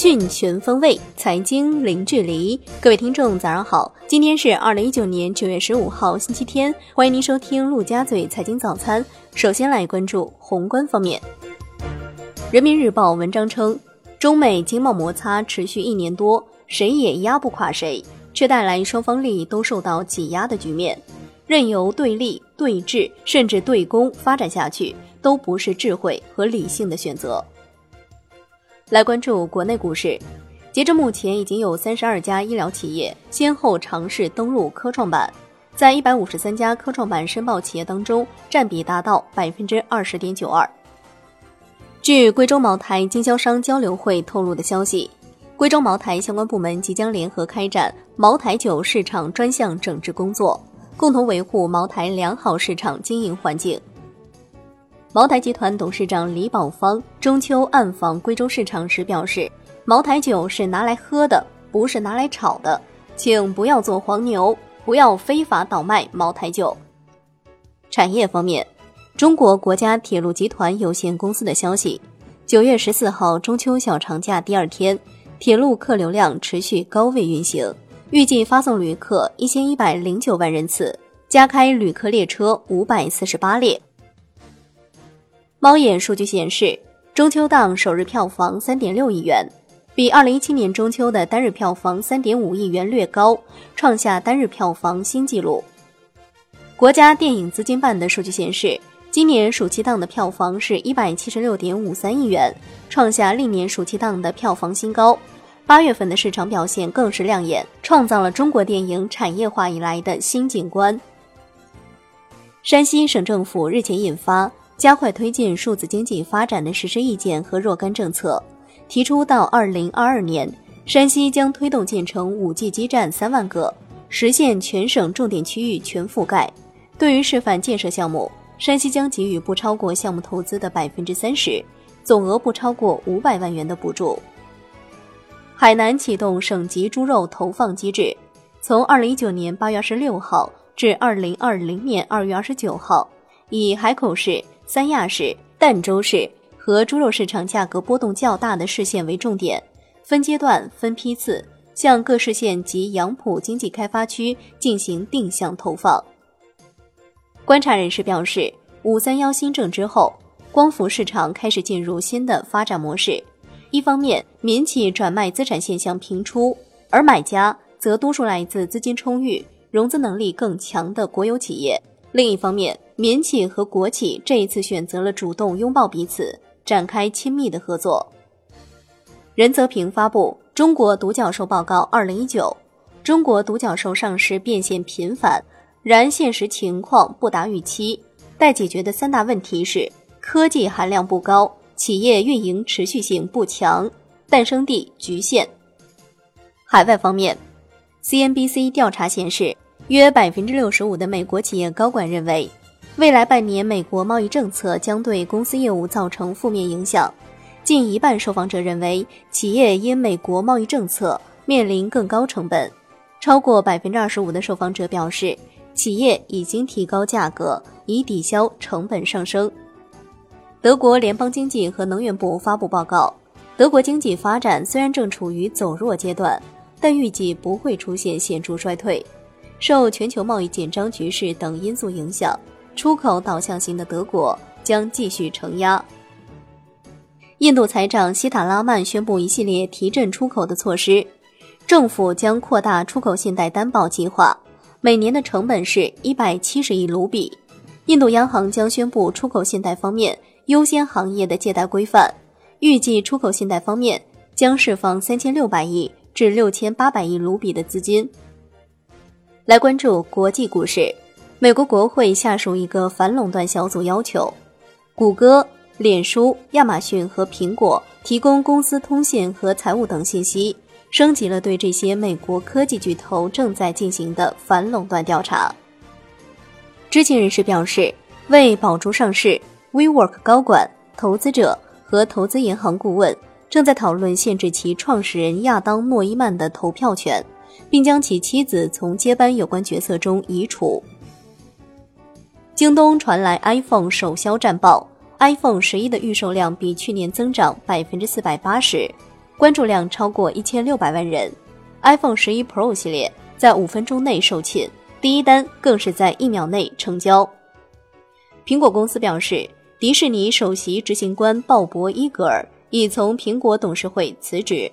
讯全方位，财经零距离。各位听众，早上好！今天是二零一九年九月十五号，星期天。欢迎您收听陆家嘴财经早餐。首先来关注宏观方面。人民日报文章称，中美经贸摩擦持续一年多，谁也压不垮谁，却带来双方利益都受到挤压的局面。任由对立、对峙甚至对攻发展下去，都不是智慧和理性的选择。来关注国内股市，截至目前，已经有三十二家医疗企业先后尝试登陆科创板，在一百五十三家科创板申报企业当中，占比达到百分之二十点九二。据贵州茅台经销商交流会透露的消息，贵州茅台相关部门即将联合开展茅台酒市场专项整治工作，共同维护茅台良好市场经营环境。茅台集团董事长李宝芳中秋暗访贵州市场时表示：“茅台酒是拿来喝的，不是拿来炒的，请不要做黄牛，不要非法倒卖茅台酒。”产业方面，中国国家铁路集团有限公司的消息：九月十四号中秋小长假第二天，铁路客流量持续高位运行，预计发送旅客一千一百零九万人次，加开旅客列车五百四十八列。猫眼数据显示，中秋档首日票房三点六亿元，比二零一七年中秋的单日票房三点五亿元略高，创下单日票房新纪录。国家电影资金办的数据显示，今年暑期档的票房是一百七十六点五三亿元，创下历年暑期档的票房新高。八月份的市场表现更是亮眼，创造了中国电影产业化以来的新景观。山西省政府日前印发。加快推进数字经济发展的实施意见和若干政策，提出到二零二二年，山西将推动建成五 G 基站三万个，实现全省重点区域全覆盖。对于示范建设项目，山西将给予不超过项目投资的百分之三十，总额不超过五百万元的补助。海南启动省级猪肉投放机制，从二零一九年八月二十六号至二零二零年二月二十九号，以海口市。三亚市、儋州市和猪肉市场价格波动较大的市县为重点，分阶段、分批次向各市县及杨浦经济开发区进行定向投放。观察人士表示，五三幺新政之后，光伏市场开始进入新的发展模式。一方面，民企转卖资产现象频出，而买家则多数来自资金充裕、融资能力更强的国有企业。另一方面，民企和国企这一次选择了主动拥抱彼此，展开亲密的合作。任泽平发布《中国独角兽报告二零一九》，中国独角兽上市变现频繁，然现实情况不达预期。待解决的三大问题是：科技含量不高，企业运营持续性不强，诞生地局限。海外方面，CNBC 调查显示。约百分之六十五的美国企业高管认为，未来半年美国贸易政策将对公司业务造成负面影响。近一半受访者认为，企业因美国贸易政策面临更高成本。超过百分之二十五的受访者表示，企业已经提高价格以抵消成本上升。德国联邦经济和能源部发布报告，德国经济发展虽然正处于走弱阶段，但预计不会出现显著衰退。受全球贸易紧张局势等因素影响，出口导向型的德国将继续承压。印度财长希塔拉曼宣布一系列提振出口的措施，政府将扩大出口信贷担保计划，每年的成本是一百七十亿卢比。印度央行将宣布出口信贷方面优先行业的借贷规范，预计出口信贷方面将释放三千六百亿至六千八百亿卢比的资金。来关注国际股市，美国国会下属一个反垄断小组要求，谷歌、脸书、亚马逊和苹果提供公司通信和财务等信息，升级了对这些美国科技巨头正在进行的反垄断调查。知情人士表示，为保住上市，WeWork 高管、投资者和投资银行顾问正在讨论限制其创始人亚当·诺伊曼的投票权。并将其妻子从接班有关角色中移除。京东传来 iPhone 首销战报，iPhone 十一的预售量比去年增长百分之四百八十。关注量超过一千六百万人。iPhone 十一 Pro 系列在五分钟内售罄，第一单更是在一秒内成交。苹果公司表示，迪士尼首席执行官鲍勃·伊格尔已从苹果董事会辞职。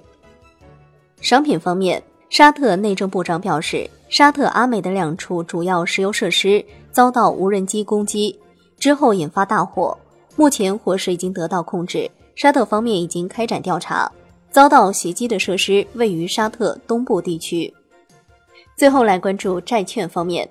商品方面，沙特内政部长表示，沙特阿美的两处主要石油设施遭到无人机攻击之后引发大火，目前火势已经得到控制，沙特方面已经开展调查。遭到袭击的设施位于沙特东部地区。最后来关注债券方面，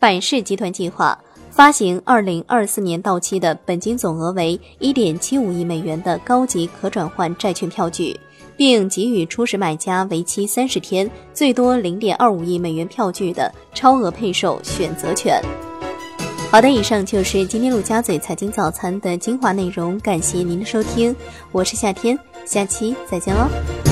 百世集团计划发行二零二四年到期的本金总额为一点七五亿美元的高级可转换债券票据。并给予初始买家为期三十天、最多零点二五亿美元票据的超额配售选择权。好的，以上就是今天陆家嘴财经早餐的精华内容，感谢您的收听，我是夏天，下期再见喽。